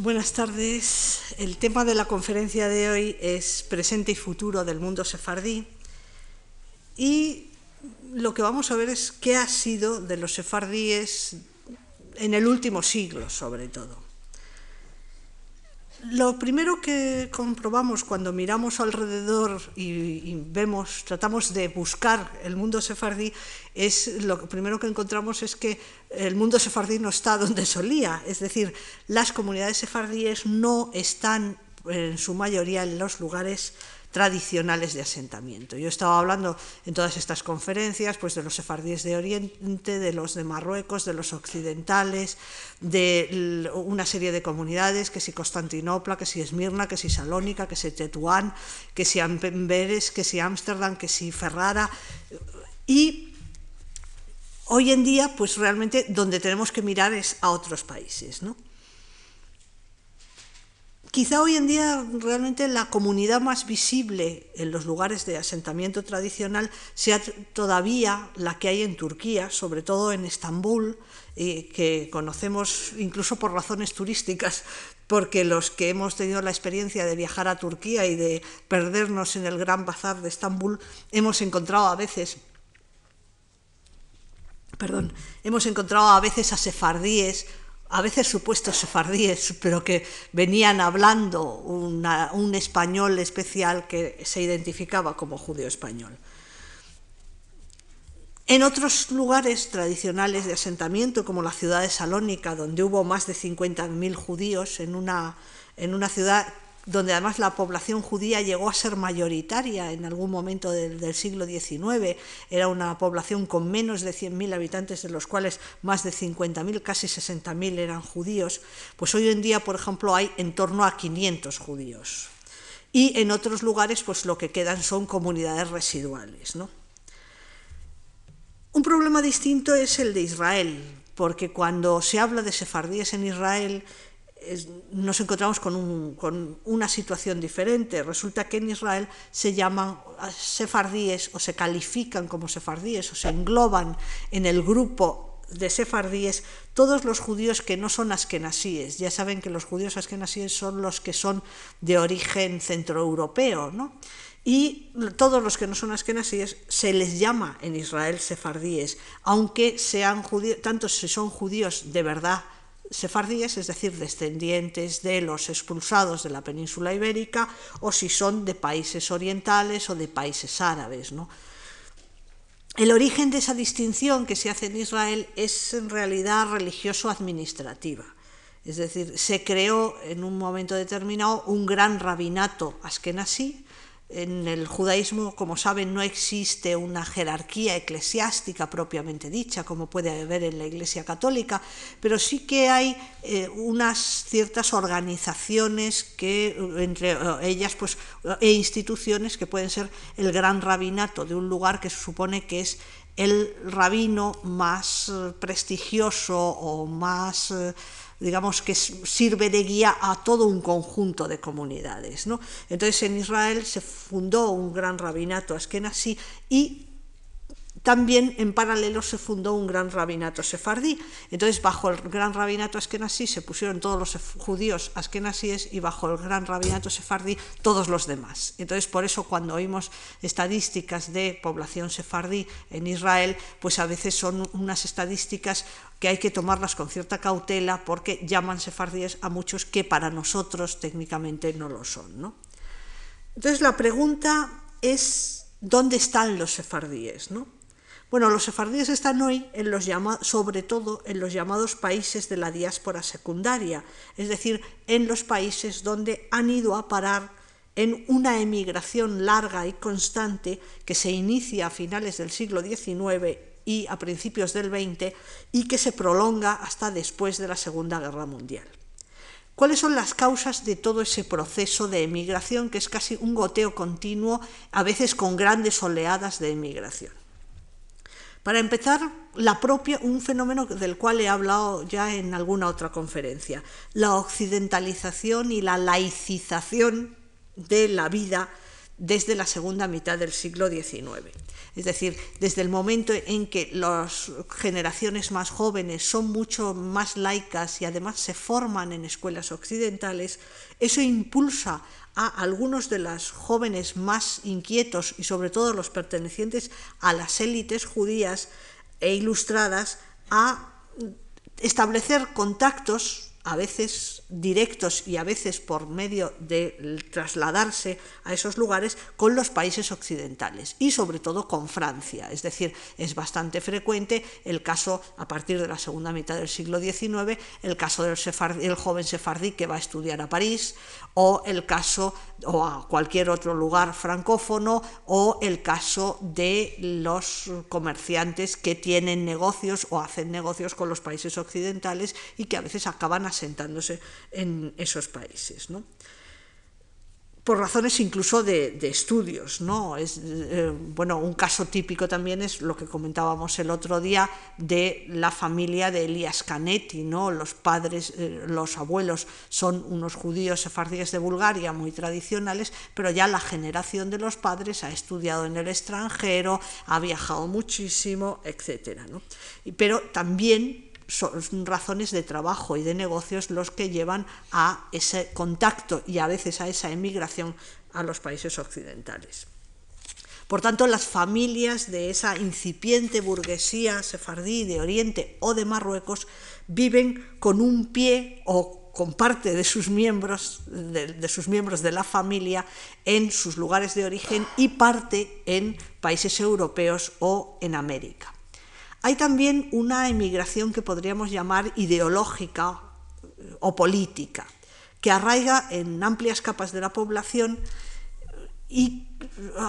Buenas tardes. El tema de la conferencia de hoy es presente y futuro del mundo sefardí. Y lo que vamos a ver es qué ha sido de los sefardíes en el último siglo, sobre todo. Lo primero que comprobamos cuando miramos alrededor y, vemos, tratamos de buscar el mundo sefardí, es lo primero que encontramos es que el mundo sefardí no está donde solía, es decir, las comunidades sefardíes no están en su mayoría en los lugares tradicionales de asentamiento. Yo estaba hablando en todas estas conferencias pues, de los sefardíes de Oriente, de los de Marruecos, de los occidentales, de una serie de comunidades, que si Constantinopla, que si Esmirna, que si Salónica, que si Tetuán, que si Amberes, que si Ámsterdam, que si Ferrara. Y hoy en día, pues realmente donde tenemos que mirar es a otros países. ¿no? Quizá hoy en día realmente la comunidad más visible en los lugares de asentamiento tradicional sea todavía la que hay en Turquía, sobre todo en Estambul, que conocemos incluso por razones turísticas, porque los que hemos tenido la experiencia de viajar a Turquía y de perdernos en el gran bazar de Estambul, hemos encontrado a veces perdón, hemos encontrado a veces a sefardíes a veces supuestos sefardíes, pero que venían hablando un español especial que se identificaba como judío español. En otros lugares tradicionales de asentamiento, como la ciudad de Salónica, donde hubo más de 50.000 judíos en una, en una ciudad donde además la población judía llegó a ser mayoritaria en algún momento del, siglo XIX. Era una población con menos de 100.000 habitantes, de los cuales más de 50.000, casi 60.000 eran judíos. Pues hoy en día, por ejemplo, hay en torno a 500 judíos. Y en otros lugares, pues lo que quedan son comunidades residuales. Un problema distinto es el de Israel, porque cuando se habla de sefardíes en Israel, nos encontramos con, una situación diferente. Resulta que en Israel se llaman sefardíes o se califican como sefardíes o se engloban en el grupo de sefardíes todos los judíos que no son askenasíes. Ya saben que los judíos askenasíes son los que son de origen centroeuropeo, ¿no? Y todos los que no son askenasíes se les llama en Israel sefardíes, aunque sean judíos, tanto si son judíos de verdad sefardíes, es decir, descendientes de los expulsados de la península ibérica, o si son de países orientales o de países árabes. ¿no? El origen de esa distinción que se hace en Israel es en realidad religioso-administrativa. Es decir, se creó en un momento determinado un gran rabinato askenasí, en el judaísmo, como saben, no existe una jerarquía eclesiástica propiamente dicha, como puede haber en la Iglesia Católica, pero sí que hay eh, unas ciertas organizaciones que, entre eh, ellas, pues, e instituciones que pueden ser el gran rabinato de un lugar que se supone que es el rabino más eh, prestigioso o más digamos que sirve de guía a todo un conjunto de comunidades. ¿no? Entonces en Israel se fundó un gran rabinato askenazí y también en paralelo se fundó un gran rabinato sefardí. Entonces, bajo el gran rabinato askenasí se pusieron todos los judíos askenasíes y bajo el gran rabinato sefardí todos los demás. Entonces, por eso cuando oímos estadísticas de población sefardí en Israel, pues a veces son unas estadísticas que hay que tomarlas con cierta cautela porque llaman sefardíes a muchos que para nosotros técnicamente no lo son. ¿no? Entonces, la pregunta es, ¿dónde están los sefardíes? ¿no? Bueno, los sefardíes están hoy en los sobre todo en los llamados países de la diáspora secundaria, es decir, en los países donde han ido a parar en una emigración larga y constante que se inicia a finales del siglo XIX y a principios del XX y que se prolonga hasta después de la Segunda Guerra Mundial. ¿Cuáles son las causas de todo ese proceso de emigración que es casi un goteo continuo, a veces con grandes oleadas de emigración? Para empezar, la propia, un fenómeno del cual he hablado ya en alguna otra conferencia, la occidentalización y la laicización de la vida desde la segunda mitad del siglo XIX. Es decir, desde el momento en que las generaciones más jóvenes son mucho más laicas y además se forman en escuelas occidentales, eso impulsa a algunos de los jóvenes más inquietos y sobre todo los pertenecientes a las élites judías e ilustradas a establecer contactos a veces directos y a veces por medio de trasladarse a esos lugares con los países occidentales y sobre todo con Francia. Es decir, es bastante frecuente el caso a partir de la segunda mitad del siglo XIX, el caso del el joven sefardí que va a estudiar a París o el caso o a cualquier otro lugar francófono o el caso de los comerciantes que tienen negocios o hacen negocios con los países occidentales y que a veces acaban asentándose en esos países. ¿no? por razones incluso de, estudios. ¿no? Es, eh, bueno, un caso típico también es lo que comentábamos el otro día de la familia de Elias Canetti. ¿no? Los padres, eh, los abuelos son unos judíos sefardíes de Bulgaria muy tradicionales, pero ya la generación de los padres ha estudiado en el extranjero, ha viajado muchísimo, etc. ¿no? Pero también son razones de trabajo y de negocios los que llevan a ese contacto y a veces a esa emigración a los países occidentales. Por tanto, las familias de esa incipiente burguesía sefardí de Oriente o de Marruecos viven con un pie o con parte de sus miembros de, sus miembros de la familia en sus lugares de origen y parte en países europeos o en América. Hay también una emigración que podríamos llamar ideológica eh, o política, que arraiga en amplias capas de la población y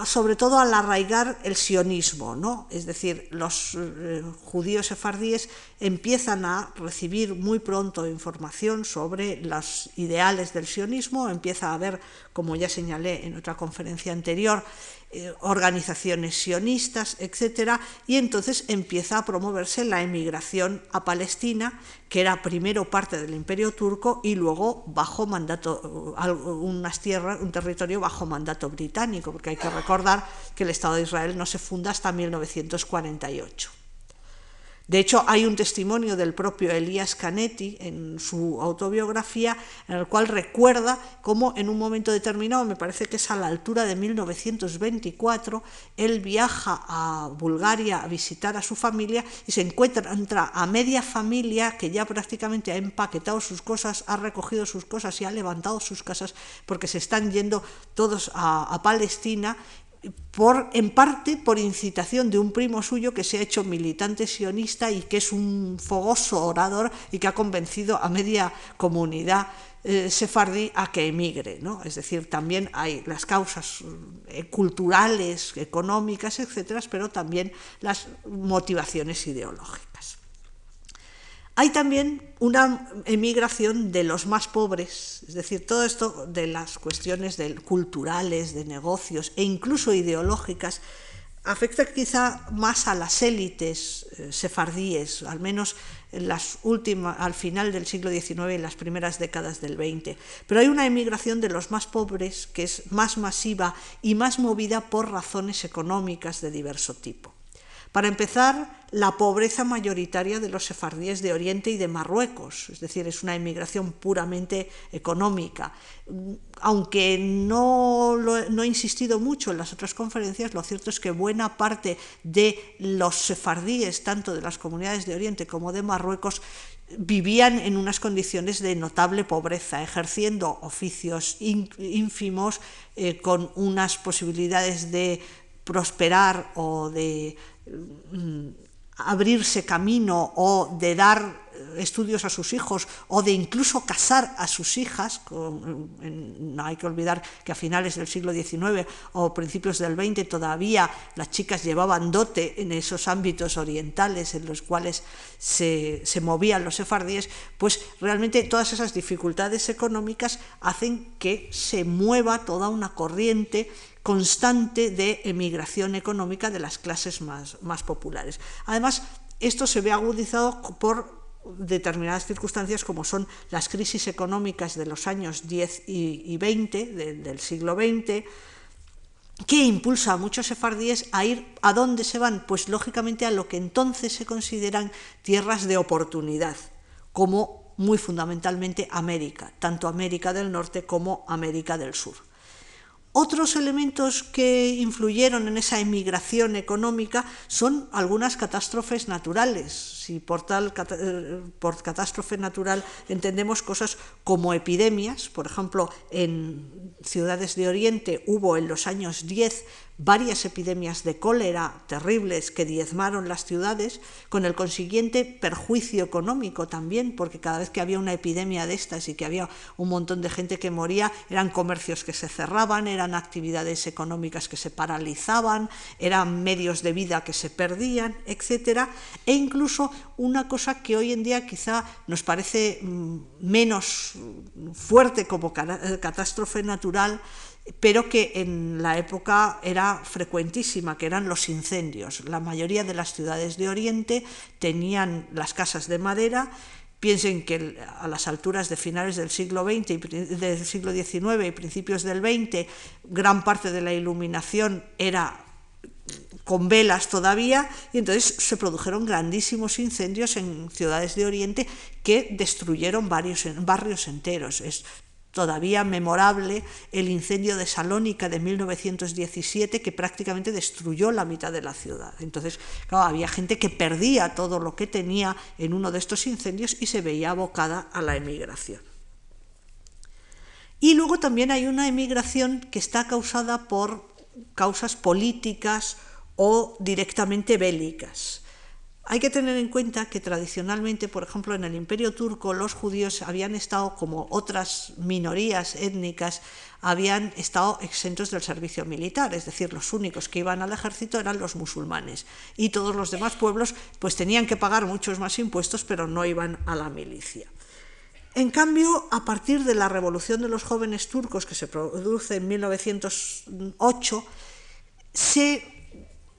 sobre todo al arraigar el sionismo, ¿no? es decir, los eh, judíos sefardíes empiezan a recibir muy pronto información sobre los ideales del sionismo, empieza a haber, como ya señalé en otra conferencia anterior, eh, organizaciones sionistas, etc., y entonces empieza a promoverse la emigración a Palestina, que era primero parte del imperio turco y luego bajo mandato, unas tierras, un territorio bajo mandato británico, porque hay que recordar que el Estado de Israel no se funda hasta 1948. De hecho, hay un testimonio del propio Elías Canetti en su autobiografía en el cual recuerda cómo en un momento determinado, me parece que es a la altura de 1924, él viaja a Bulgaria a visitar a su familia y se encuentra a media familia que ya prácticamente ha empaquetado sus cosas, ha recogido sus cosas y ha levantado sus casas porque se están yendo todos a, a Palestina por, en parte por incitación de un primo suyo que se ha hecho militante sionista y que es un fogoso orador y que ha convencido a media comunidad eh, sefardí a que emigre. ¿no? Es decir, también hay las causas eh, culturales, económicas, etcétera, pero también las motivaciones ideológicas. Hay también una emigración de los más pobres, es decir, todo esto de las cuestiones culturales, de negocios e incluso ideológicas, afecta quizá más a las élites eh, sefardíes, al menos en las últimas, al final del siglo XIX y las primeras décadas del XX. Pero hay una emigración de los más pobres que es más masiva y más movida por razones económicas de diverso tipo. Para empezar, la pobreza mayoritaria de los sefardíes de Oriente y de Marruecos, es decir, es una inmigración puramente económica. Aunque no, no he insistido mucho en las otras conferencias, lo cierto es que buena parte de los sefardíes, tanto de las comunidades de Oriente como de Marruecos, vivían en unas condiciones de notable pobreza, ejerciendo oficios ínfimos, eh, con unas posibilidades de prosperar o de Mm, abrirse camino o de dar estudios a sus hijos o de incluso casar a sus hijas, no hay que olvidar que a finales del siglo XIX o principios del XX todavía las chicas llevaban dote en esos ámbitos orientales en los cuales se, se movían los sefardíes, pues realmente todas esas dificultades económicas hacen que se mueva toda una corriente constante de emigración económica de las clases más, más populares. Además, esto se ve agudizado por determinadas circunstancias como son las crisis económicas de los años 10 y, 20 del siglo XX, que impulsa a muchos sefardíes a ir a dónde se van, pues lógicamente a lo que entonces se consideran tierras de oportunidad, como muy fundamentalmente América, tanto América del Norte como América del Sur. Otros elementos que influyeron en esa emigración económica son algunas catástrofes naturales. Si por, tal, eh, por catástrofe natural entendemos cosas como epidemias, por ejemplo, en ciudades de Oriente hubo en los años 10 varias epidemias de cólera terribles que diezmaron las ciudades, con el consiguiente perjuicio económico también, porque cada vez que había una epidemia de estas y que había un montón de gente que moría, eran comercios que se cerraban, eran actividades económicas que se paralizaban, eran medios de vida que se perdían, etc. E incluso una cosa que hoy en día quizá nos parece mm, menos fuerte como catástrofe natural, pero que en la época era frecuentísima, que eran los incendios. La mayoría de las ciudades de Oriente tenían las casas de madera. Piensen que a las alturas de finales del siglo XX, del siglo XIX y principios del XX, gran parte de la iluminación era con velas todavía, y entonces se produjeron grandísimos incendios en ciudades de Oriente que destruyeron varios barrios enteros todavía memorable el incendio de Salónica de 1917 que prácticamente destruyó la mitad de la ciudad. Entonces, había gente que perdía todo lo que tenía en uno de estos incendios y se veía abocada a la emigración. Y luego también hay una emigración que está causada por causas políticas o directamente bélicas. Hay que tener en cuenta que tradicionalmente, por ejemplo, en el Imperio turco, los judíos habían estado, como otras minorías étnicas, habían estado exentos del servicio militar, es decir, los únicos que iban al ejército eran los musulmanes y todos los demás pueblos pues tenían que pagar muchos más impuestos, pero no iban a la milicia. En cambio, a partir de la revolución de los jóvenes turcos que se produce en 1908, se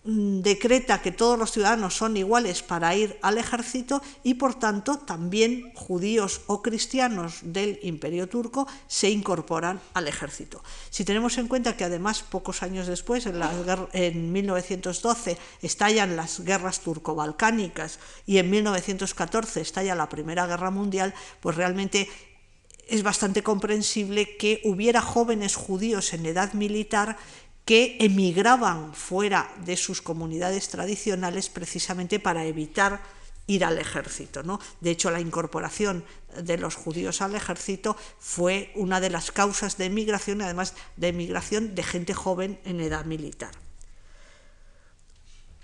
decreta que todos los ciudadanos son iguales para ir al ejército y por tanto también judíos o cristianos del imperio turco se incorporan al ejército. Si tenemos en cuenta que además pocos años después, en, en 1912, estallan las guerras turco-balcánicas y en 1914 estalla la Primera Guerra Mundial, pues realmente es bastante comprensible que hubiera jóvenes judíos en edad militar que emigraban fuera de sus comunidades tradicionales precisamente para evitar ir al ejército. ¿no? De hecho, la incorporación de los judíos al ejército fue una de las causas de emigración, además de emigración de gente joven en edad militar.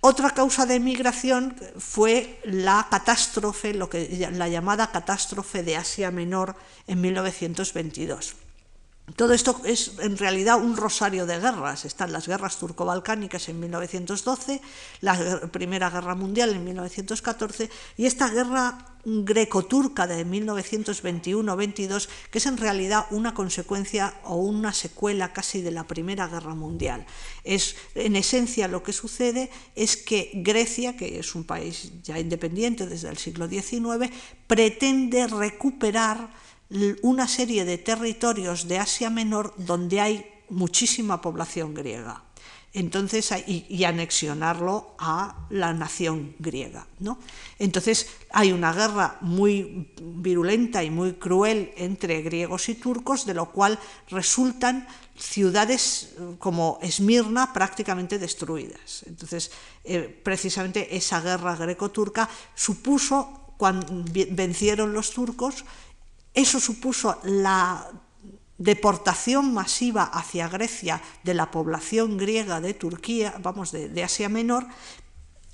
Otra causa de emigración fue la catástrofe, lo que, la llamada catástrofe de Asia Menor en 1922. Todo esto es en realidad un rosario de guerras. Están las guerras turco-balcánicas en 1912, la Primera Guerra Mundial en 1914 y esta guerra greco-turca de 1921-22, que es en realidad una consecuencia o una secuela casi de la Primera Guerra Mundial. Es, en esencia lo que sucede es que Grecia, que es un país ya independiente desde el siglo XIX, pretende recuperar una serie de territorios de Asia Menor donde hay muchísima población griega. Entonces, y, anexionarlo a la nación griega. ¿no? Entonces hay una guerra muy virulenta y muy cruel entre griegos y turcos, de lo cual resultan ciudades eh, como Esmirna prácticamente destruidas. Entonces, eh, precisamente esa guerra greco-turca supuso, cuando vencieron los turcos, eso supuso la deportación masiva hacia Grecia de la población griega de Turquía, vamos, de, Asia Menor,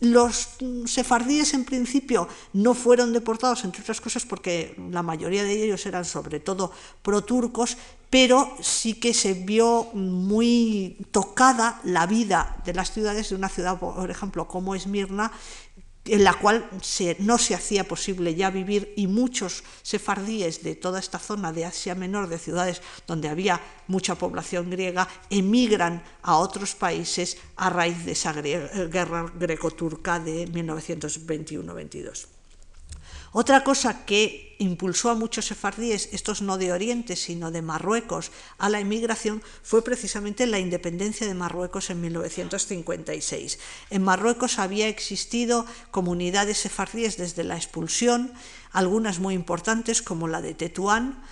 los sefardíes en principio no fueron deportados, entre otras cosas porque la mayoría de ellos eran sobre todo pro-turcos, pero sí que se vio muy tocada la vida de las ciudades de una ciudad, por ejemplo, como Esmirna, en la cual no se hacía posible ya vivir y muchos sefardíes de toda esta zona de Asia Menor, de ciudades donde había mucha población griega, emigran a otros países a raíz de esa guerra greco-turca de 1921-22. Otra cosa que impulsó a muchos sefardíes, estos no de Oriente, sino de Marruecos, a la emigración fue precisamente la independencia de Marruecos en 1956. En Marruecos había existido comunidades sefardíes desde la expulsión, algunas muy importantes como la de Tetuán,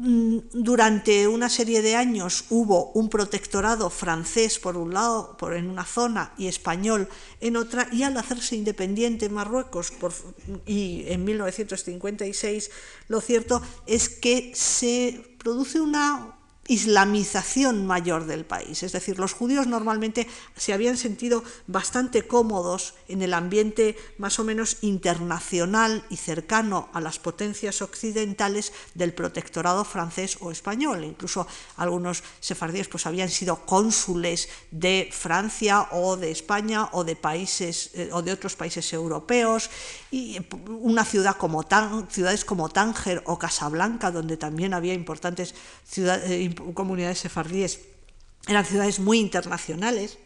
durante una serie de años hubo un protectorado francés por un lado, por, en una zona, y español en otra, y al hacerse independiente Marruecos y en 1956, lo cierto es que se produce una islamización mayor del país. Es decir, los judíos normalmente se habían sentido bastante cómodos en el ambiente más o menos internacional y cercano a las potencias occidentales del protectorado francés o español. Incluso algunos sefardíes pues, habían sido cónsules de Francia o de España o de países eh, o de otros países europeos y una ciudad como ciudades como Tánger o Casablanca, donde también había importantes ciudades, eh, comunidades sefardíes eran ciudades muy internacionales.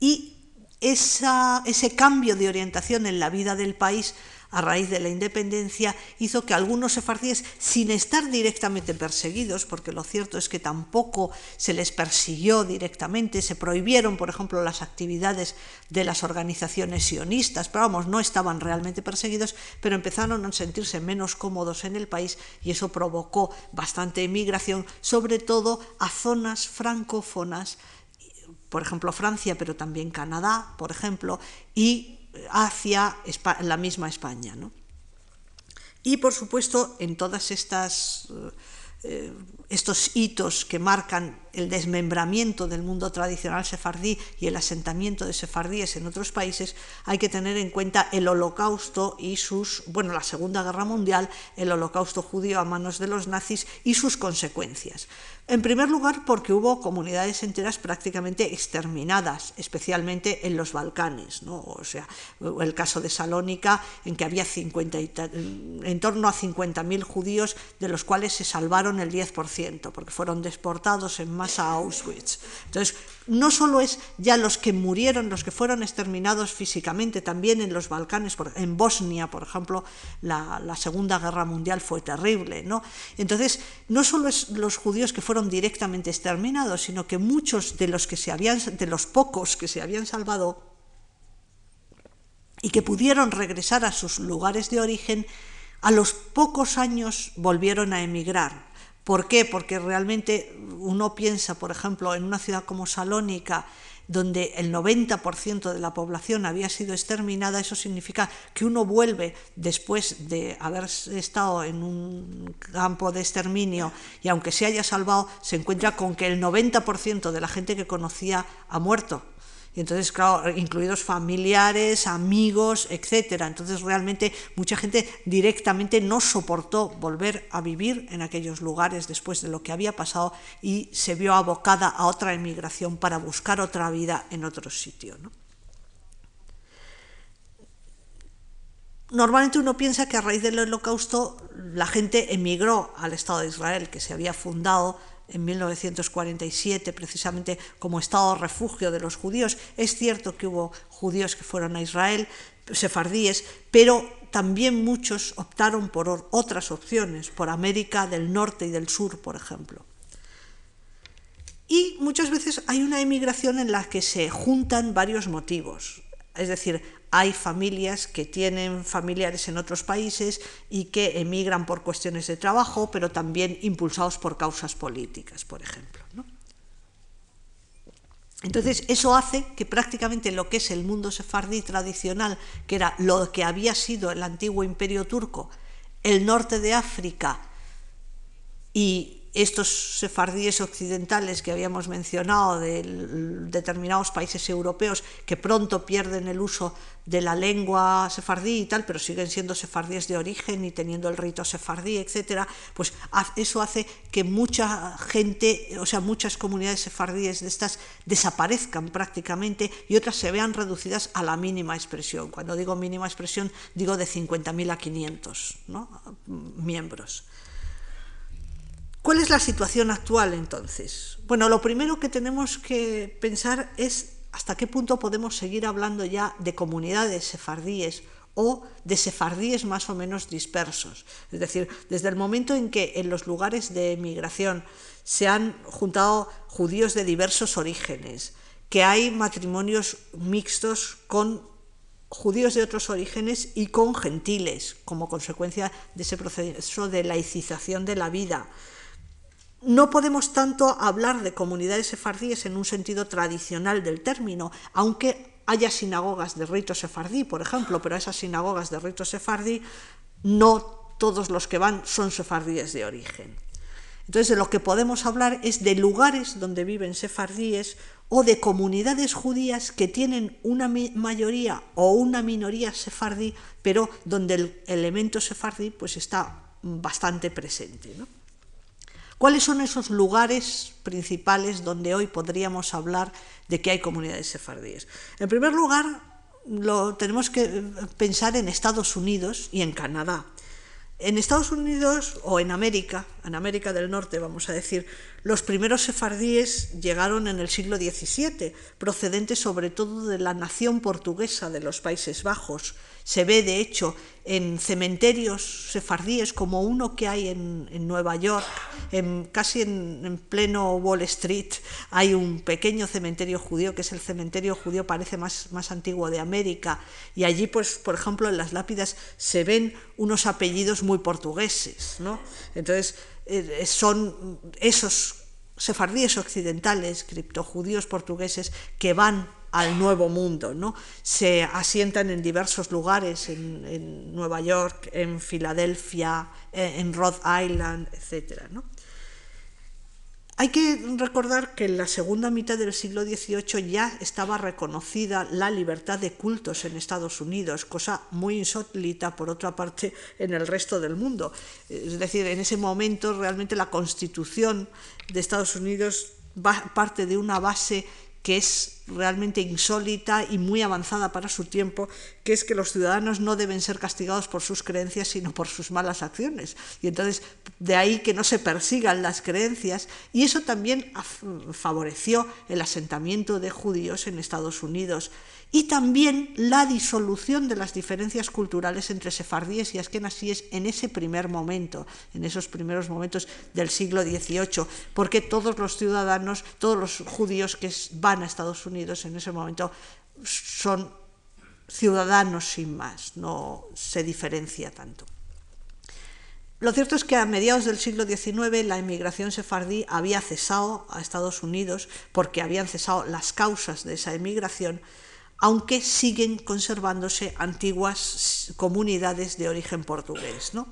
Y ese cambio de orientación en la vida del país a raíz de la independencia hizo que algunos sefardíes, sin estar directamente perseguidos, porque lo cierto es que tampoco se les persiguió directamente, se prohibieron, por ejemplo, las actividades de las organizaciones sionistas, pero vamos, no estaban realmente perseguidos, pero empezaron a sentirse menos cómodos en el país y eso provocó bastante emigración, sobre todo a zonas francófonas por ejemplo Francia, pero también Canadá, por ejemplo, y hacia la misma España. ¿no? Y por supuesto, en todas estas eh, estos hitos que marcan el desmembramiento del mundo tradicional sefardí y el asentamiento de sefardíes en otros países, hay que tener en cuenta el holocausto y sus, bueno, la Segunda Guerra Mundial, el holocausto judío a manos de los nazis y sus consecuencias. En primer lugar, porque hubo comunidades enteras prácticamente exterminadas, especialmente en los Balcanes, ¿no? o sea, el caso de Salónica, en que había 50 en torno a 50.000 judíos, de los cuales se salvaron el 10%, porque fueron deportados en a Auschwitz. Entonces, no solo es ya los que murieron, los que fueron exterminados físicamente, también en los Balcanes, en Bosnia, por ejemplo, la, la Segunda Guerra Mundial fue terrible, ¿no? Entonces, no solo es los judíos que fueron directamente exterminados, sino que muchos de los que se habían, de los pocos que se habían salvado y que pudieron regresar a sus lugares de origen, a los pocos años volvieron a emigrar. ¿Por qué? Porque realmente uno piensa, por ejemplo, en una ciudad como Salónica, donde el 90% de la población había sido exterminada, eso significa que uno vuelve después de haber estado en un campo de exterminio y aunque se haya salvado, se encuentra con que el 90% de la gente que conocía ha muerto. Y entonces, claro, incluidos familiares, amigos, etcétera. Entonces, realmente mucha gente directamente no soportó volver a vivir en aquellos lugares después de lo que había pasado y se vio abocada a otra emigración para buscar otra vida en otro sitio. Normalmente uno piensa que a raíz del holocausto la gente emigró al Estado de Israel, que se había fundado en 1947 precisamente como estado refugio de los judíos. Es cierto que hubo judíos que fueron a Israel, sefardíes, pero también muchos optaron por otras opciones, por América del Norte y del Sur, por ejemplo. Y muchas veces hay una emigración en la que se juntan varios motivos. Es decir, hay familias que tienen familiares en otros países y que emigran por cuestiones de trabajo, pero también impulsados por causas políticas, por ejemplo. Entonces, eso hace que prácticamente lo que es el mundo sefardí tradicional, que era lo que había sido el antiguo imperio turco, el norte de África y estos sefardíes occidentales que habíamos mencionado de determinados países europeos que pronto pierden el uso de la lengua sefardí y tal, pero siguen siendo sefardíes de origen y teniendo el rito sefardí, etcétera, pues eso hace que mucha gente, o sea, muchas comunidades sefardíes de estas desaparezcan prácticamente y otras se vean reducidas a la mínima expresión. Cuando digo mínima expresión, digo de 50.000 a 500 miembros. ¿Cuál es la situación actual entonces? Bueno, lo primero que tenemos que pensar es hasta qué punto podemos seguir hablando ya de comunidades sefardíes o de sefardíes más o menos dispersos. Es decir, desde el momento en que en los lugares de migración se han juntado judíos de diversos orígenes, que hay matrimonios mixtos con judíos de otros orígenes y con gentiles, como consecuencia de ese proceso de laicización de la vida. No podemos tanto hablar de comunidades sefardíes en un sentido tradicional del término, aunque haya sinagogas de rito sefardí, por ejemplo, pero esas sinagogas de rito sefardí no todos los que van son sefardíes de origen. Entonces, de lo que podemos hablar es de lugares donde viven sefardíes o de comunidades judías que tienen una mayoría o una minoría sefardí, pero donde el elemento sefardí pues, está bastante presente. ¿Cuáles son esos lugares principales donde hoy podríamos hablar de que hay comunidades sefardíes? En primer lugar, lo, tenemos que pensar en Estados Unidos y en Canadá. En Estados Unidos o en América, en América del Norte vamos a decir, los primeros sefardíes llegaron en el siglo XVII, procedentes sobre todo de la nación portuguesa de los Países Bajos, se ve, de hecho, en cementerios sefardíes como uno que hay en, Nueva York, en, casi en, pleno Wall Street, hay un pequeño cementerio judío, que es el cementerio judío parece más, más antiguo de América, y allí, pues, por ejemplo, en las lápidas se ven unos apellidos muy portugueses. ¿no? Entonces, eh, son esos sefardíes occidentales, criptojudíos portugueses, que van al nuevo mundo. ¿no? Se asientan en diversos lugares, en, Nueva York, en Filadelfia, eh, en Rhode Island, etc. Hay que recordar que en la segunda mitad del siglo XVIII ya estaba reconocida la libertad de cultos en Estados Unidos, cosa muy insólita, por otra parte, en el resto del mundo. Es decir, en ese momento realmente la constitución de Estados Unidos parte de una base que es realmente insólita y muy avanzada para su tiempo, que es que los ciudadanos no deben ser castigados por sus creencias, sino por sus malas acciones. Y entonces, de ahí que no se persigan las creencias, y eso también favoreció el asentamiento de judíos en Estados Unidos y también la disolución de las diferencias culturales entre sefardíes y askenasíes en ese primer momento, en esos primeros momentos del siglo XVIII, porque todos los ciudadanos, todos los judíos que van a Estados Unidos en ese momento son ciudadanos sin más, no se diferencia tanto. Lo cierto es que a mediados del siglo XIX la emigración sefardí había cesado a Estados Unidos porque habían cesado las causas de esa emigración aunque siguen conservándose antiguas comunidades de origen portugués. ¿no?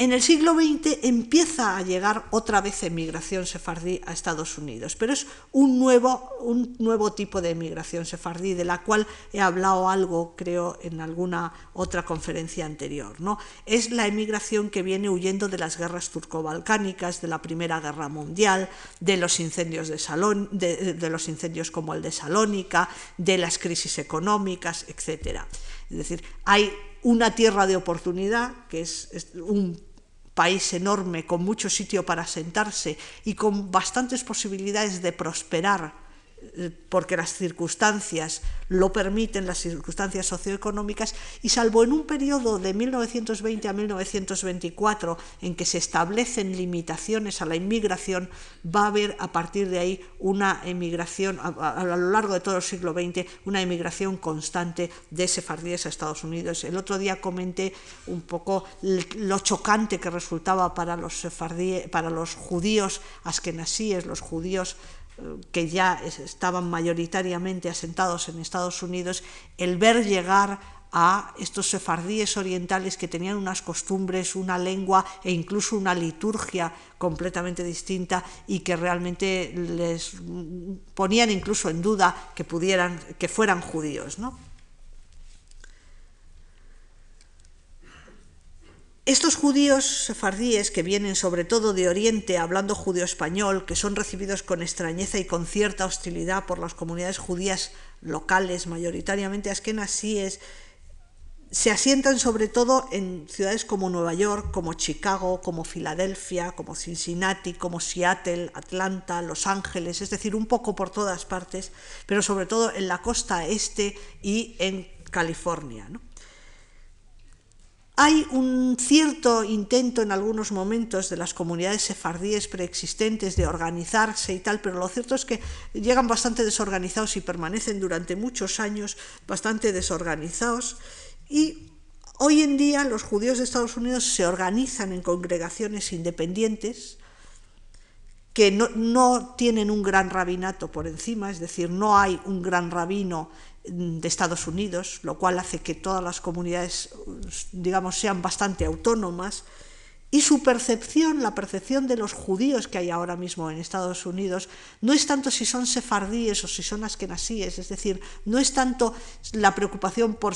En el siglo XX empieza a llegar otra vez emigración sefardí a Estados Unidos, pero es un nuevo, un nuevo tipo de emigración sefardí, de la cual he hablado algo, creo, en alguna otra conferencia anterior. ¿no? Es la emigración que viene huyendo de las guerras turco-balcánicas, de la Primera Guerra Mundial, de los incendios, de, Salón, de, de los incendios como el de Salónica, de las crisis económicas, etc. Es decir, hay una tierra de oportunidad, que es un país enorme con mucho sitio para sentarse y con bastantes posibilidades de prosperar porque las circunstancias lo permiten, las circunstancias socioeconómicas, y salvo en un periodo de 1920 a 1924 en que se establecen limitaciones a la inmigración, va a haber a partir de ahí una emigración, a, lo largo de todo el siglo XX, una emigración constante de sefardíes a Estados Unidos. El otro día comenté un poco lo chocante que resultaba para los, sefardíes, para los judíos askenasíes, los judíos que ya estaban mayoritariamente asentados en Estados Unidos, el ver llegar a estos sefardíes orientales que tenían unas costumbres, una lengua e incluso una liturgia completamente distinta y que realmente les ponían incluso en duda que pudieran que fueran judíos, ¿no? Estos judíos sefardíes que vienen sobre todo de Oriente hablando judío español, que son recibidos con extrañeza y con cierta hostilidad por las comunidades judías locales, mayoritariamente askenasíes, se asientan sobre todo en ciudades como Nueva York, como Chicago, como Filadelfia, como Cincinnati, como Seattle, Atlanta, Los Ángeles, es decir, un poco por todas partes, pero sobre todo en la costa este y en California. Hay un cierto intento en algunos momentos de las comunidades sefardíes preexistentes de organizarse y tal, pero lo cierto es que llegan bastante desorganizados y permanecen durante muchos años bastante desorganizados. Y hoy en día los judíos de Estados Unidos se organizan en congregaciones independientes que no, tienen un gran rabinato por encima, es decir, no hay un gran rabino de Estados Unidos, lo cual hace que todas las comunidades, digamos, sean bastante autónomas. Y su percepción, la percepción de los judíos que hay ahora mismo en Estados Unidos, no es tanto si son sefardíes o si son askenasíes, es decir, no es tanto la preocupación por,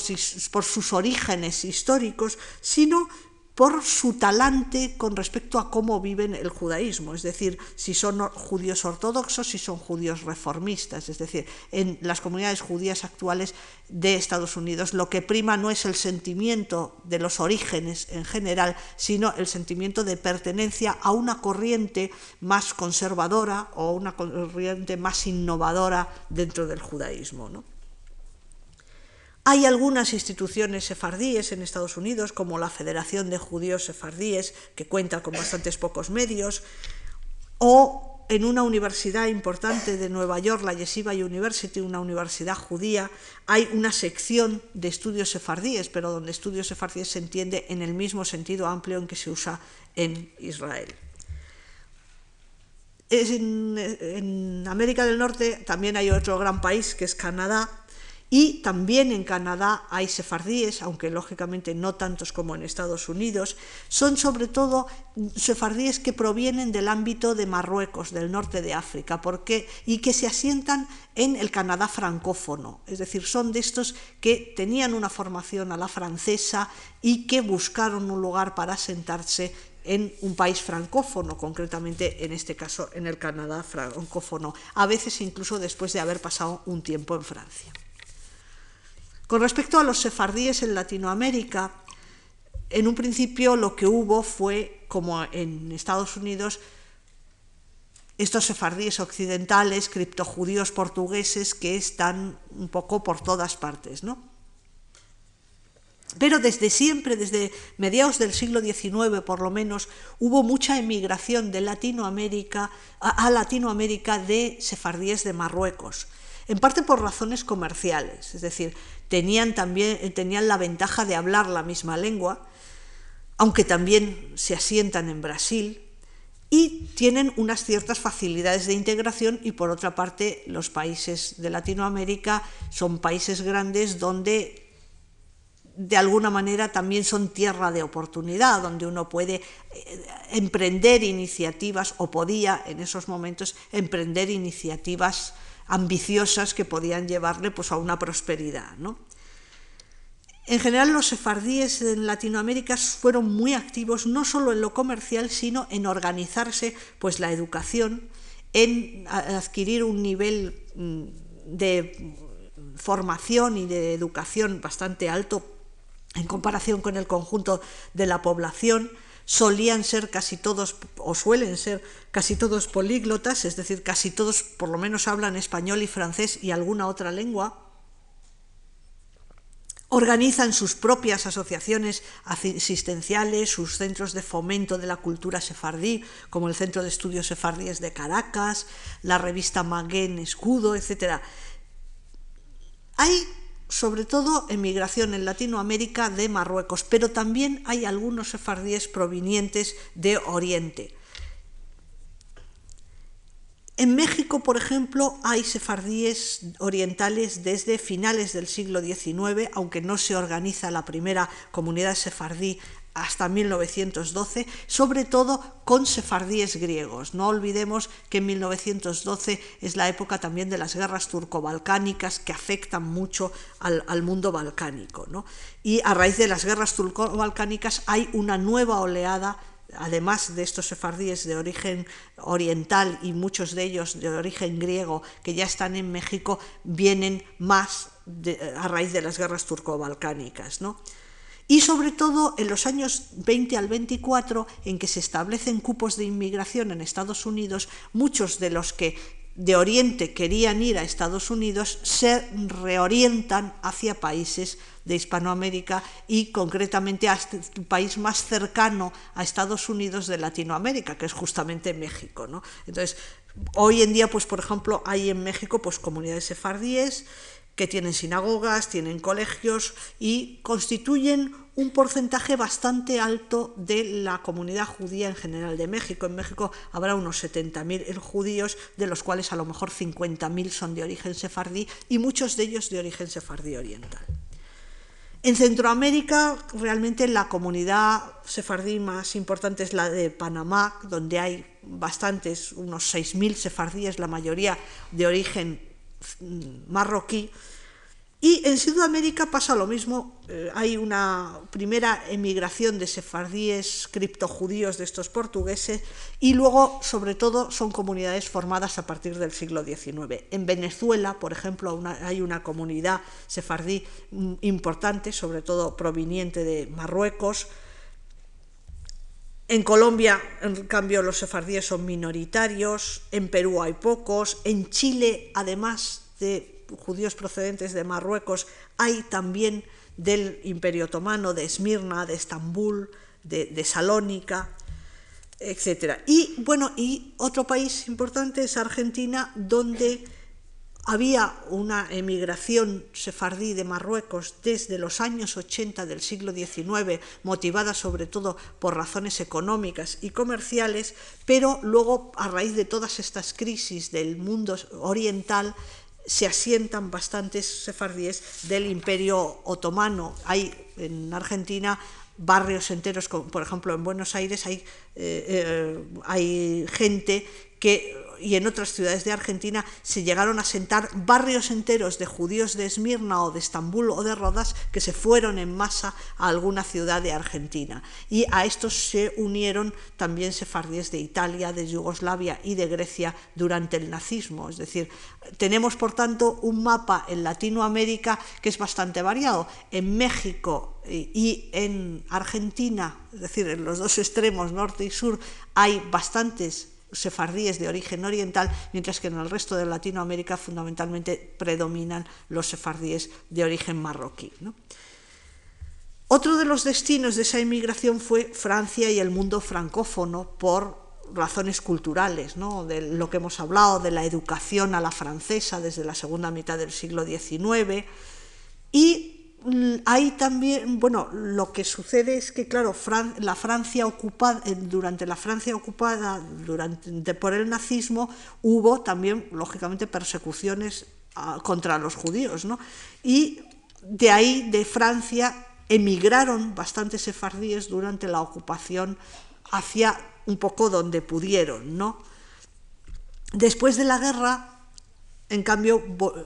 por sus orígenes históricos, sino por su talante con respecto a cómo viven el judaísmo, es decir, si son judíos ortodoxos, si son judíos reformistas, es decir, en las comunidades judías actuales de Estados Unidos lo que prima no es el sentimiento de los orígenes en general, sino el sentimiento de pertenencia a una corriente más conservadora o una corriente más innovadora dentro del judaísmo. ¿no? Hay algunas instituciones sefardíes en Estados Unidos, como la Federación de Judíos Sefardíes, que cuenta con bastantes pocos medios, o en una universidad importante de Nueva York, la Yeshiva University, una universidad judía, hay una sección de estudios sefardíes, pero donde estudios sefardíes se entiende en el mismo sentido amplio en que se usa en Israel. En, en América del Norte también hay otro gran país que es Canadá, y también en Canadá hay sefardíes, aunque lógicamente no tantos como en Estados Unidos. Son sobre todo sefardíes que provienen del ámbito de Marruecos, del norte de África, porque, y que se asientan en el Canadá francófono. Es decir, son de estos que tenían una formación a la francesa y que buscaron un lugar para asentarse en un país francófono, concretamente en este caso en el Canadá francófono, a veces incluso después de haber pasado un tiempo en Francia. Con respecto a los sefardíes en Latinoamérica, en un principio lo que hubo fue, como en Estados Unidos, estos sefardíes occidentales, criptojudíos portugueses, que están un poco por todas partes, ¿no? Pero desde siempre, desde mediados del siglo XIX por lo menos, hubo mucha emigración de Latinoamérica a Latinoamérica de sefardíes de Marruecos, en parte por razones comerciales, es decir, tenían también eh, tenían la ventaja de hablar la misma lengua, aunque también se asientan en Brasil y tienen unas ciertas facilidades de integración y por otra parte los países de Latinoamérica son países grandes donde de alguna manera también son tierra de oportunidad, donde uno puede eh, emprender iniciativas o podía en esos momentos emprender iniciativas ambiciosas que podían llevarle pues, a una prosperidad. ¿no? En general los sefardíes en Latinoamérica fueron muy activos no solo en lo comercial, sino en organizarse pues, la educación, en adquirir un nivel mm, de formación y de educación bastante alto en comparación con el conjunto de la población, solían ser casi todos, o suelen ser casi todos políglotas, es decir, casi todos por lo menos hablan español y francés y alguna otra lengua, organizan sus propias asociaciones asistenciales, sus centros de fomento de la cultura sefardí, como el Centro de Estudios Sefardíes de Caracas, la revista Maguen Escudo, etc. Hay sobre todo emigración en Latinoamérica de Marruecos, pero también hay algunos sefardíes provenientes de Oriente. En México, por ejemplo, hay sefardíes orientales desde finales del siglo XIX, aunque no se organiza la primera comunidad sefardí hasta 1912, sobre todo con sefardíes griegos. No olvidemos que en 1912 es la época también de las guerras turco-balcánicas que afectan mucho al, mundo balcánico. Y a raíz de las guerras turco-balcánicas hay una nueva oleada además de estos sefardíes de origen oriental y muchos de ellos de origen griego que ya están en México, vienen más a raíz de las guerras turco-balcánicas. ¿no? Y sobre todo en los años 20 al 24, en que se establecen cupos de inmigración en Estados Unidos, muchos de los que de Oriente querían ir a Estados Unidos se reorientan hacia países de Hispanoamérica y concretamente a este país más cercano a Estados Unidos de Latinoamérica, que es justamente México. ¿no? Entonces, hoy en día, pues por ejemplo, hay en México pues, comunidades sefardíes, que tienen sinagogas, tienen colegios y constituyen un porcentaje bastante alto de la comunidad judía en general de México. En México habrá unos 70.000 judíos, de los cuales a lo mejor 50.000 son de origen sefardí y muchos de ellos de origen sefardí oriental. En Centroamérica, realmente la comunidad sefardí más importante es la de Panamá, donde hay bastantes, unos 6.000 sefardíes, la mayoría de origen marroquí. Y en Sudamérica pasa lo mismo, eh, hay una primera emigración de sefardíes criptojudíos de estos portugueses y luego, sobre todo, son comunidades formadas a partir del siglo XIX. En Venezuela, por ejemplo, hay una comunidad sefardí mm, importante, sobre todo proveniente de Marruecos, en Colombia, en cambio, los sefardíes son minoritarios, en Perú hay pocos, en Chile, además de judíos procedentes de Marruecos, hay también del Imperio Otomano, de Esmirna, de Estambul, de, de Salónica, etc. Y bueno, y otro país importante es Argentina, donde había una emigración sefardí de Marruecos desde los años 80 del siglo XIX, motivada sobre todo por razones económicas y comerciales, pero luego a raíz de todas estas crisis del mundo oriental se asientan bastantes sefardíes del imperio otomano. Hay en Argentina barrios enteros, por ejemplo en Buenos Aires hay, eh, eh, hay gente que y en otras ciudades de Argentina se llegaron a sentar barrios enteros de judíos de Esmirna o de Estambul o de Rodas que se fueron en masa a alguna ciudad de Argentina. Y a estos se unieron también sefardíes de Italia, de Yugoslavia y de Grecia durante el nazismo. Es decir, tenemos por tanto un mapa en Latinoamérica que es bastante variado. En México y en Argentina, es decir, en los dos extremos, norte y sur, hay bastantes sefardíes de origen oriental, mientras que en el resto de Latinoamérica fundamentalmente predominan los sefardíes de origen marroquí. Otro de los destinos de esa inmigración fue Francia y el mundo francófono por razones culturales, ¿no? de lo que hemos hablado, de la educación a la francesa desde la segunda mitad del siglo XIX y hay también, bueno, lo que sucede es que, claro, la Francia ocupada, eh, durante la Francia ocupada durante, por el nazismo, hubo también, lógicamente, persecuciones ah, contra los judíos, ¿no? Y de ahí, de Francia, emigraron bastantes sefardíes durante la ocupación hacia un poco donde pudieron, ¿no? Después de la guerra, en cambio,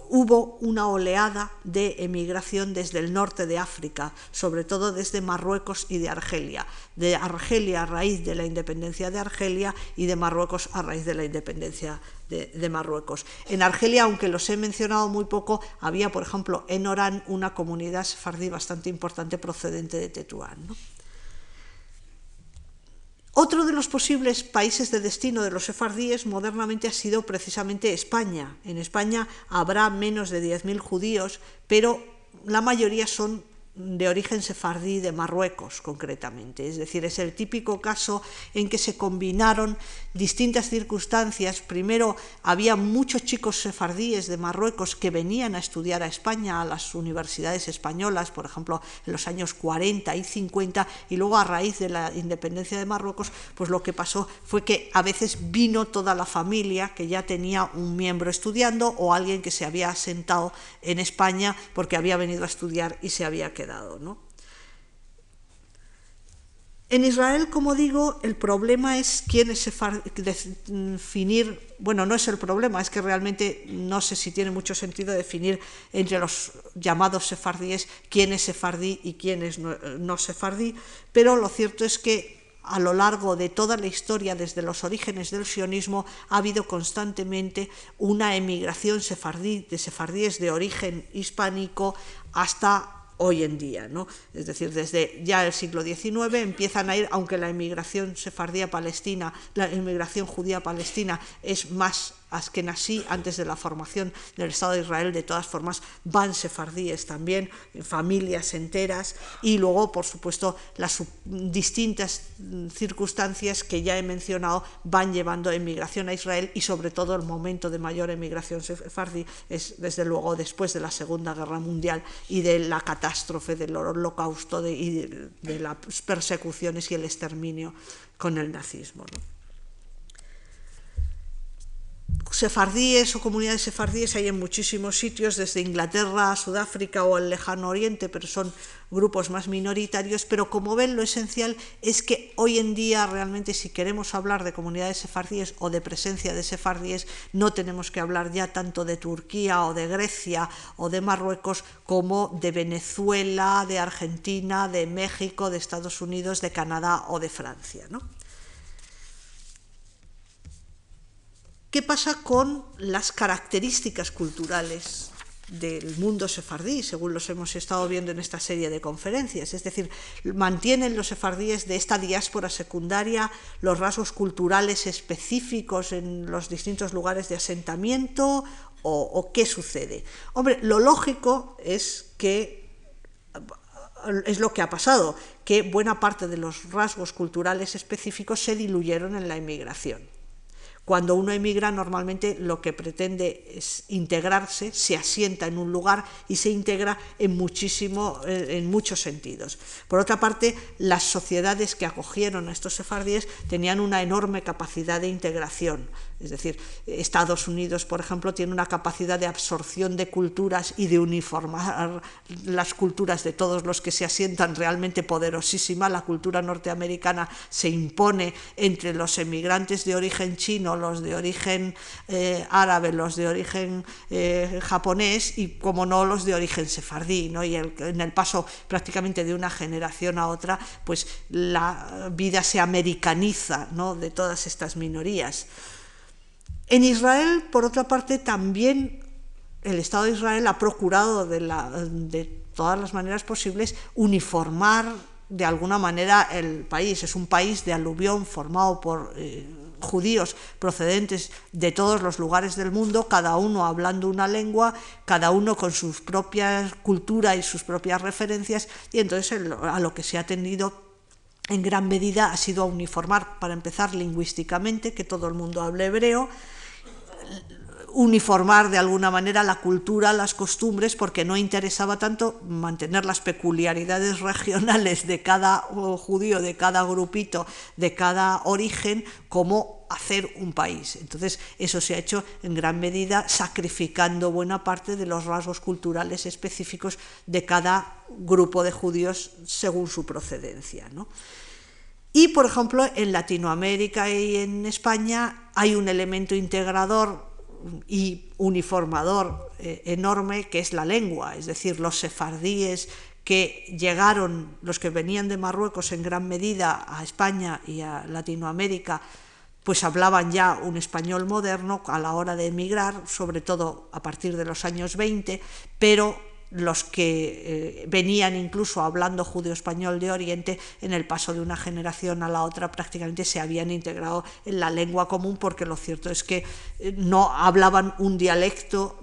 hubo una oleada de emigración desde el norte de África, sobre todo desde Marruecos y de Argelia. De Argelia a raíz de la independencia de Argelia y de Marruecos a raíz de la independencia de, Marruecos. En Argelia, aunque los he mencionado muy poco, había, por ejemplo, en Orán una comunidad sefardí bastante importante procedente de Tetuán. Otro de los posibles países de destino de los sefardíes modernamente ha sido precisamente España. En España habrá menos de 10.000 judíos, pero la mayoría son de origen sefardí de Marruecos, concretamente. Es decir, es el típico caso en que se combinaron distintas circunstancias. Primero, había muchos chicos sefardíes de Marruecos que venían a estudiar a España, a las universidades españolas, por ejemplo, en los años 40 y 50, y luego a raíz de la independencia de Marruecos, pues lo que pasó fue que a veces vino toda la familia que ya tenía un miembro estudiando o alguien que se había asentado en España porque había venido a estudiar y se había quedado. En Israel, como digo, el problema es quién es definir, bueno, no es el problema, es que realmente no sé si tiene mucho sentido definir entre los llamados sefardíes quién es sefardí y quién es no, sefardí, pero lo cierto es que a lo largo de toda la historia, desde los orígenes del sionismo, ha habido constantemente una emigración sefardí, de sefardíes de origen hispánico hasta hoy en día. ¿no? Es decir, desde ya el siglo XIX empiezan a ir, aunque la inmigración sefardía palestina, la inmigración judía palestina es más askenasí antes de la formación del Estado de Israel, de todas formas van sefardíes también, familias enteras, y luego, por supuesto, las distintas circunstancias que ya he mencionado van llevando emigración a Israel y sobre todo el momento de mayor emigración sefardí es desde luego después de la Segunda Guerra Mundial y de la catástrofe del holocausto de, y de, las persecuciones y el exterminio con el nazismo sefardíes o comunidades sefardíes hay en muchísimos sitios, desde Inglaterra a Sudáfrica o el lejano oriente, pero son grupos más minoritarios. Pero como ven, lo esencial es que hoy en día realmente si queremos hablar de comunidades sefardíes o de presencia de sefardíes, no tenemos que hablar ya tanto de Turquía o de Grecia o de Marruecos como de Venezuela, de Argentina, de México, de Estados Unidos, de Canadá o de Francia. ¿no? ¿Qué pasa con las características culturales del mundo sefardí, según los hemos estado viendo en esta serie de conferencias? Es decir, ¿mantienen los sefardíes de esta diáspora secundaria los rasgos culturales específicos en los distintos lugares de asentamiento o, qué sucede? Hombre, lo lógico es que es lo que ha pasado, que buena parte de los rasgos culturales específicos se diluyeron en la inmigración. Cuando uno emigra normalmente lo que pretende es integrarse, se asienta en un lugar y se integra en, muchísimo, eh, en muchos sentidos. Por otra parte, las sociedades que acogieron a estos sefardíes tenían una enorme capacidad de integración. Es decir, Estados Unidos, por ejemplo, tiene una capacidad de absorción de culturas y de uniformar las culturas de todos los que se asientan realmente poderosísima. La cultura norteamericana se impone entre los emigrantes de origen chino, los de origen eh, árabe, los de origen eh, japonés y, como no, los de origen sefardí. ¿no? Y en el paso prácticamente de una generación a otra, pues la vida se americaniza ¿no? de todas estas minorías. En Israel, por otra parte, también el Estado de Israel ha procurado de, todas las maneras posibles uniformar de alguna manera el país. Es un país de aluvión formado por eh, judíos procedentes de todos los lugares del mundo, cada uno hablando una lengua, cada uno con sus propias cultura y sus propias referencias, y entonces a lo que se ha tendido en gran medida ha sido a uniformar, para empezar, lingüísticamente, que todo el mundo hable hebreo, uniformar de alguna manera la cultura, las costumbres, porque no interesaba tanto mantener las peculiaridades regionales de cada judío, de cada grupito, de cada origen, como hacer un país. Entonces, eso se ha hecho en gran medida sacrificando buena parte de los rasgos culturales específicos de cada grupo de judíos según su procedencia. Y, por ejemplo, en Latinoamérica y en España hay un elemento integrador y uniformador eh, enorme que es la lengua, es decir, los sefardíes que llegaron, los que venían de Marruecos en gran medida a España y a Latinoamérica, pues hablaban ya un español moderno a la hora de emigrar, sobre todo a partir de los años 20, pero los que eh, venían incluso hablando judeo-español de Oriente, en el paso de una generación a la otra prácticamente se habían integrado en la lengua común, porque lo cierto es que eh, no hablaban un dialecto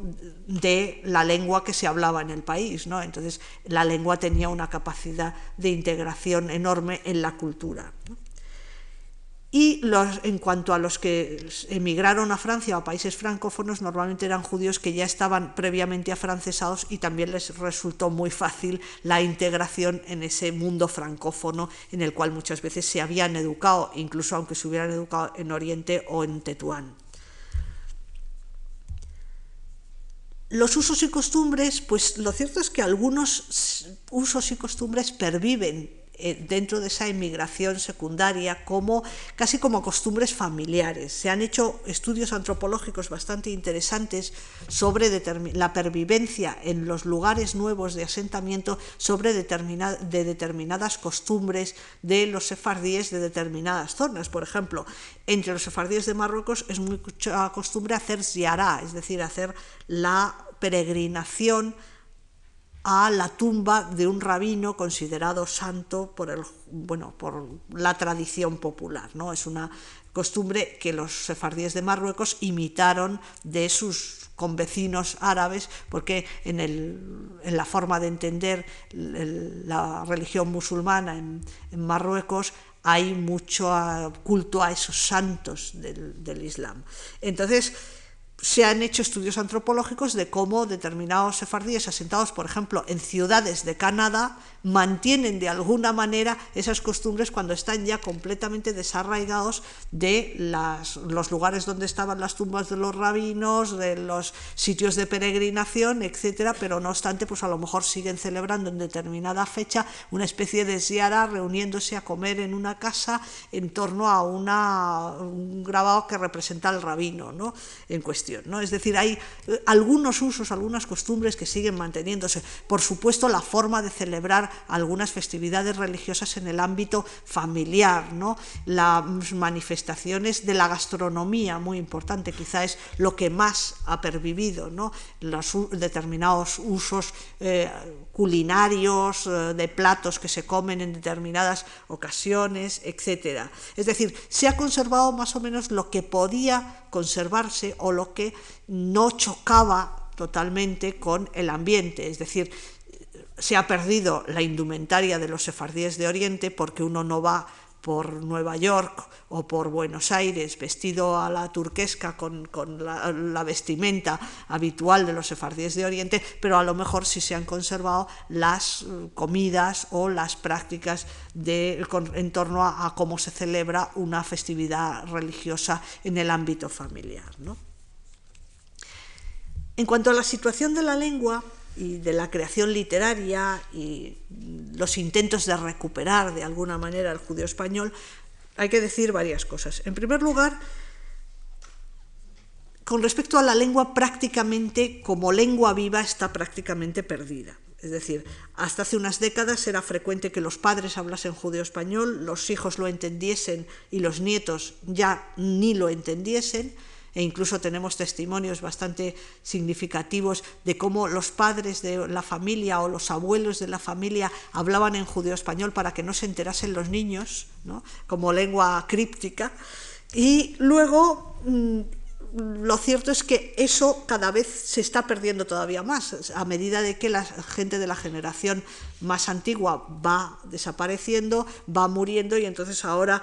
de la lengua que se hablaba en el país. ¿no? Entonces la lengua tenía una capacidad de integración enorme en la cultura. Y los, en cuanto a los que emigraron a Francia o a países francófonos, normalmente eran judíos que ya estaban previamente afrancesados y también les resultó muy fácil la integración en ese mundo francófono en el cual muchas veces se habían educado, incluso aunque se hubieran educado en Oriente o en Tetuán. Los usos y costumbres, pues lo cierto es que algunos usos y costumbres perviven dentro de esa inmigración secundaria como casi como costumbres familiares. Se han hecho estudios antropológicos bastante interesantes sobre la pervivencia en los lugares nuevos de asentamiento sobre de determinadas costumbres de los sefardíes de determinadas zonas. Por ejemplo, entre los sefardíes de Marruecos es mucha costumbre hacer ziará, es decir, hacer la peregrinación a la tumba de un rabino considerado santo por, el, bueno, por la tradición popular. ¿no? Es una costumbre que los sefardíes de Marruecos imitaron de sus convecinos árabes, porque en, en la forma de entender la religión musulmana en, en Marruecos hay mucho culto a esos santos del, del Islam. Entonces, se han hecho estudios antropológicos de cómo determinados sefardíes asentados, por ejemplo, en ciudades de Canadá, mantienen de alguna manera esas costumbres cuando están ya completamente desarraigados de las, los lugares donde estaban las tumbas de los rabinos, de los sitios de peregrinación, etcétera, pero no obstante, pues a lo mejor siguen celebrando en determinada fecha una especie de ziara, reuniéndose a comer en una casa en torno a una, un grabado que representa al rabino ¿no? en cuestión. ¿No? Es decir, hay eh, algunos usos, algunas costumbres que siguen manteniéndose. Por supuesto, la forma de celebrar algunas festividades religiosas en el ámbito familiar, ¿no? las manifestaciones de la gastronomía, muy importante, quizá es lo que más ha pervivido, ¿no? los determinados usos eh, culinarios, eh, de platos que se comen en determinadas ocasiones, etc. Es decir, se ha conservado más o menos lo que podía conservarse o lo que no chocaba totalmente con el ambiente, es decir, se ha perdido la indumentaria de los sefardíes de Oriente porque uno no va por Nueva York o por Buenos Aires vestido a la turquesca con, la, vestimenta habitual de los sefardíes de Oriente, pero a lo mejor sí se han conservado las eh, comidas o las prácticas de, en torno a, cómo se celebra una festividad religiosa en el ámbito familiar. En cuanto a la situación de la lengua, y de la creación literaria y los intentos de recuperar de alguna manera el judío español, hay que decir varias cosas. En primer lugar, con respecto a la lengua, prácticamente como lengua viva está prácticamente perdida. Es decir, hasta hace unas décadas era frecuente que los padres hablasen judío español, los hijos lo entendiesen y los nietos ya ni lo entendiesen e incluso tenemos testimonios bastante significativos de cómo los padres de la familia o los abuelos de la familia hablaban en judío español para que no se enterasen los niños, como lengua críptica. Y luego mm, lo cierto es que eso cada vez se está perdiendo todavía más, a medida de que la gente de la generación más antigua va desapareciendo, va muriendo y entonces ahora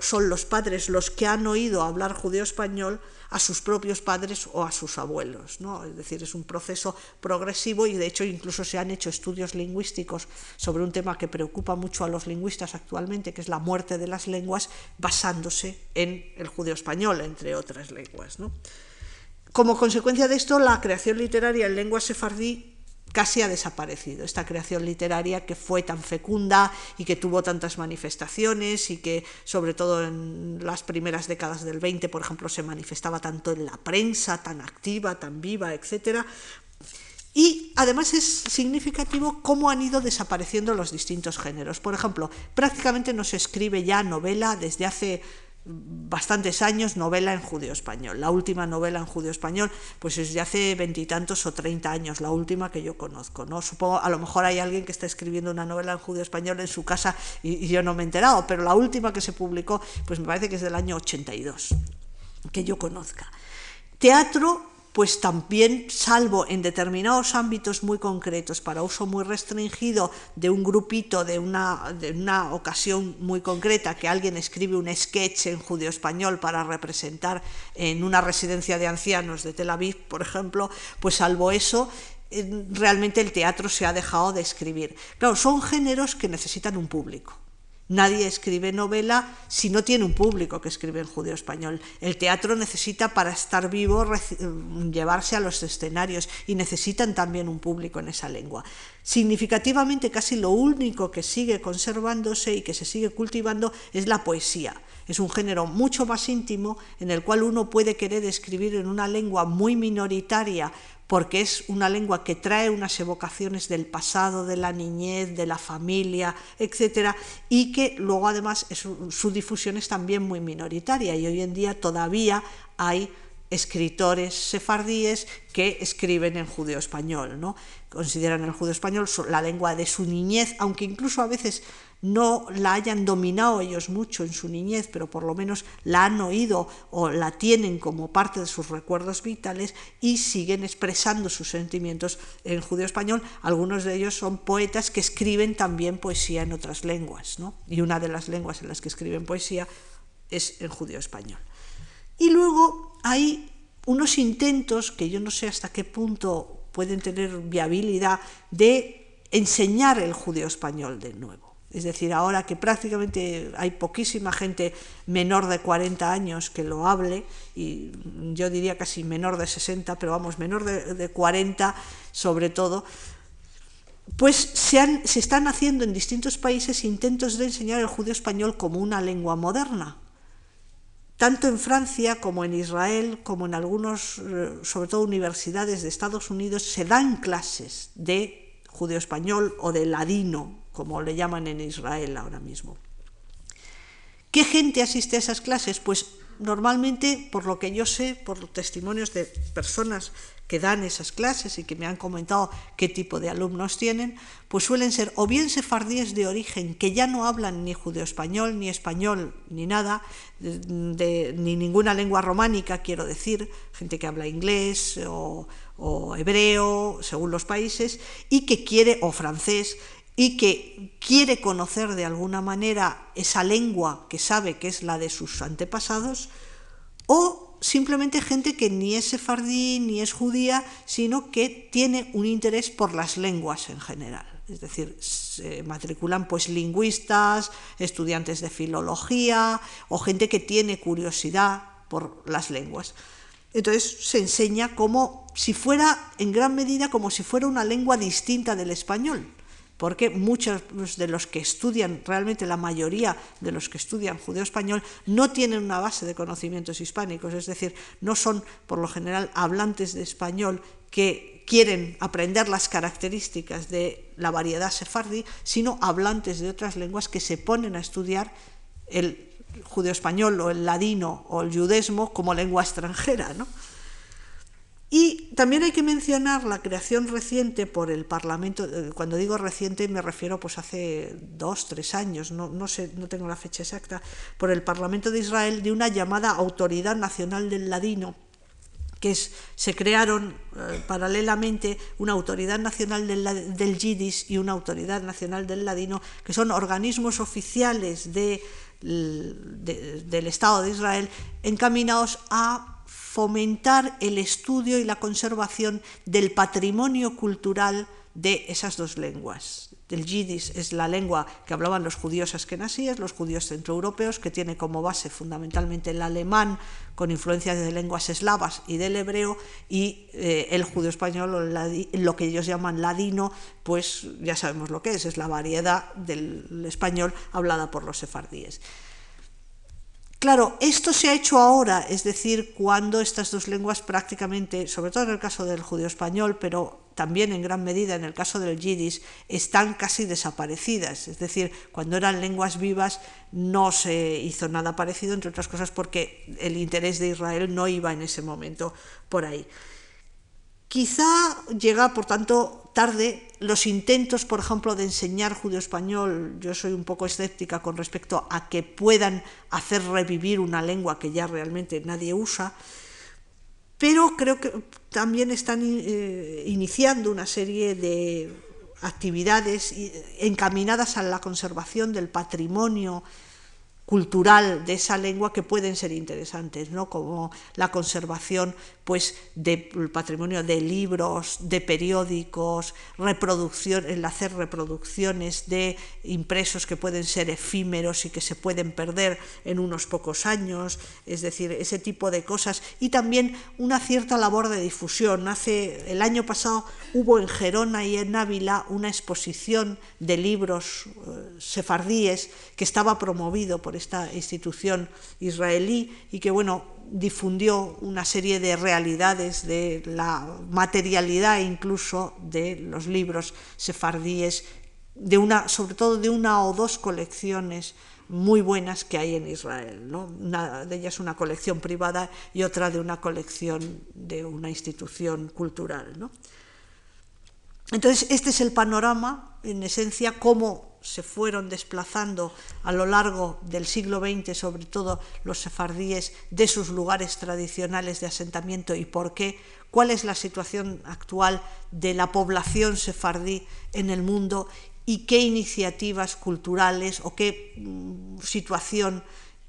son los padres los que han oído hablar judío español a sus propios padres o a sus abuelos. ¿no? Es decir, es un proceso progresivo y de hecho incluso se han hecho estudios lingüísticos sobre un tema que preocupa mucho a los lingüistas actualmente, que es la muerte de las lenguas, basándose en el judío español, entre otras lenguas. ¿No? Como consecuencia de esto, la creación literaria en lengua sefardí casi ha desaparecido. Esta creación literaria que fue tan fecunda y que tuvo tantas manifestaciones y que sobre todo en las primeras décadas del 20, por ejemplo, se manifestaba tanto en la prensa, tan activa, tan viva, etc. Y además es significativo cómo han ido desapareciendo los distintos géneros. Por ejemplo, prácticamente no se escribe ya novela desde hace bastantes años novela en judío español. La última novela en judío español, pues es de hace veintitantos o treinta años, la última que yo conozco. ¿no? Supongo, a lo mejor hay alguien que está escribiendo una novela en judío español en su casa y, y yo no me he enterado, pero la última que se publicó, pues me parece que es del año 82, que yo conozca. Teatro pues también, salvo en determinados ámbitos muy concretos, para uso muy restringido de un grupito, de una, de una ocasión muy concreta, que alguien escribe un sketch en judío español para representar en una residencia de ancianos de Tel Aviv, por ejemplo, pues salvo eso, eh, realmente el teatro se ha dejado de escribir. Claro, son géneros que necesitan un público. Nadie escribe novela si no tiene un público que escribe en judío español. El teatro necesita para estar vivo llevarse a los escenarios y necesitan también un público en esa lengua. Significativamente casi lo único que sigue conservándose y que se sigue cultivando es la poesía. Es un género mucho más íntimo en el cual uno puede querer escribir en una lengua muy minoritaria porque es una lengua que trae unas evocaciones del pasado, de la niñez, de la familia, etcétera, y que luego además su, difusión es también muy minoritaria y hoy en día todavía hay escritores sefardíes que escriben en judeo español, ¿no? Consideran el judeo español la lengua de su niñez, aunque incluso a veces no la hayan dominado ellos mucho en su niñez, pero por lo menos la han oído o la tienen como parte de sus recuerdos vitales y siguen expresando sus sentimientos en judío español. Algunos de ellos son poetas que escriben también poesía en otras lenguas, ¿no? y una de las lenguas en las que escriben poesía es en judío español. Y luego hay unos intentos que yo no sé hasta qué punto pueden tener viabilidad de enseñar el judío español de nuevo. Es decir, ahora que prácticamente hay poquísima gente menor de 40 años que lo hable, y yo diría casi menor de 60, pero vamos, menor de, 40 sobre todo, pues se, están haciendo en distintos países intentos de enseñar el judío español como una lengua moderna. Tanto en Francia como en Israel, como en algunos, eh, sobre todo universidades de Estados Unidos, se dan clases de judío español o de ladino, como le llaman en Israel ahora mismo. ¿Qué gente asiste a esas clases? Pues normalmente, por lo que yo sé, por los testimonios de personas que dan esas clases y que me han comentado qué tipo de alumnos tienen, pues suelen ser o bien sefardíes de origen que ya no hablan ni judeo-español, ni español, ni nada, ni ninguna lengua románica, quiero decir, gente que habla inglés o, o hebreo, según los países, y que quiere, o francés, y que quiere conocer de alguna manera esa lengua que sabe que es la de sus antepasados, o simplemente gente que ni es sefardí ni es judía, sino que tiene un interés por las lenguas en general. Es decir, se matriculan pues lingüistas, estudiantes de filología o gente que tiene curiosidad por las lenguas. Entonces se enseña como si fuera, en gran medida, como si fuera una lengua distinta del español porque muchos de los que estudian, realmente la mayoría de los que estudian judeo español, no tienen una base de conocimientos hispánicos, es decir, no son por lo general hablantes de español que quieren aprender las características de la variedad sefardí, sino hablantes de otras lenguas que se ponen a estudiar el judeo español o el ladino o el judesmo como lengua extranjera. ¿no? Y también hay que mencionar la creación reciente por el Parlamento, eh, cuando digo reciente me refiero pues hace dos, tres años, no, sé, no tengo la fecha exacta, por el Parlamento de Israel de una llamada Autoridad Nacional del Ladino, que se crearon eh, paralelamente una Autoridad Nacional del, del Yiddish y una Autoridad Nacional del Ladino, que son organismos oficiales de, del Estado de Israel encaminados a fomentar el estudio y la conservación del patrimonio cultural de esas dos lenguas. El yiddish es la lengua que hablaban los judíos askenasíes, los judíos centroeuropeos, que tiene como base fundamentalmente el alemán, con influencias de lenguas eslavas y del hebreo, y eh, el judío español, lo que ellos llaman ladino, pues ya sabemos lo que es, es la variedad del español hablada por los sefardíes. Claro, esto se ha hecho ahora, es decir, cuando estas dos lenguas prácticamente, sobre todo en el caso del judío español, pero también en gran medida en el caso del yiddish, están casi desaparecidas. Es decir, cuando eran lenguas vivas no se hizo nada parecido, entre otras cosas porque el interés de Israel no iba en ese momento por ahí. Quizá llega, por tanto, tarde los intentos, por ejemplo, de enseñar judío español. Yo soy un poco escéptica con respecto a que puedan hacer revivir una lengua que ya realmente nadie usa, pero creo que también están eh, iniciando una serie de actividades encaminadas a la conservación del patrimonio cultural de esa lengua que pueden ser interesantes, ¿no? como la conservación pues, del patrimonio de libros, de periódicos, reproducción, el hacer reproducciones de impresos que pueden ser efímeros y que se pueden perder en unos pocos años, es decir, ese tipo de cosas, y también una cierta labor de difusión. Hace, el año pasado hubo en Gerona y en Ávila una exposición de libros eh, sefardíes que estaba promovido por esta institución israelí y que bueno difundió una serie de realidades de la materialidad incluso de los libros sefardíes de una, sobre todo de una o dos colecciones muy buenas que hay en Israel. ¿no? Una de ellas una colección privada y otra de una colección de una institución cultural. ¿no? Entonces, este es el panorama, en esencia, cómo se fueron desplazando a lo largo del siglo XX, sobre todo los sefardíes, de sus lugares tradicionales de asentamiento y por qué, cuál es la situación actual de la población sefardí en el mundo y qué iniciativas culturales o qué mm, situación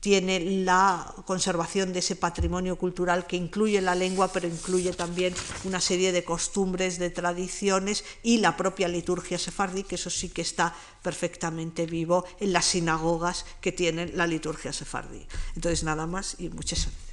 tiene la conservación de ese patrimonio cultural que incluye la lengua, pero incluye también una serie de costumbres, de tradiciones y la propia liturgia sefardí, que eso sí que está perfectamente vivo en las sinagogas que tienen la liturgia sefardí. Entonces, nada más y muchas gracias.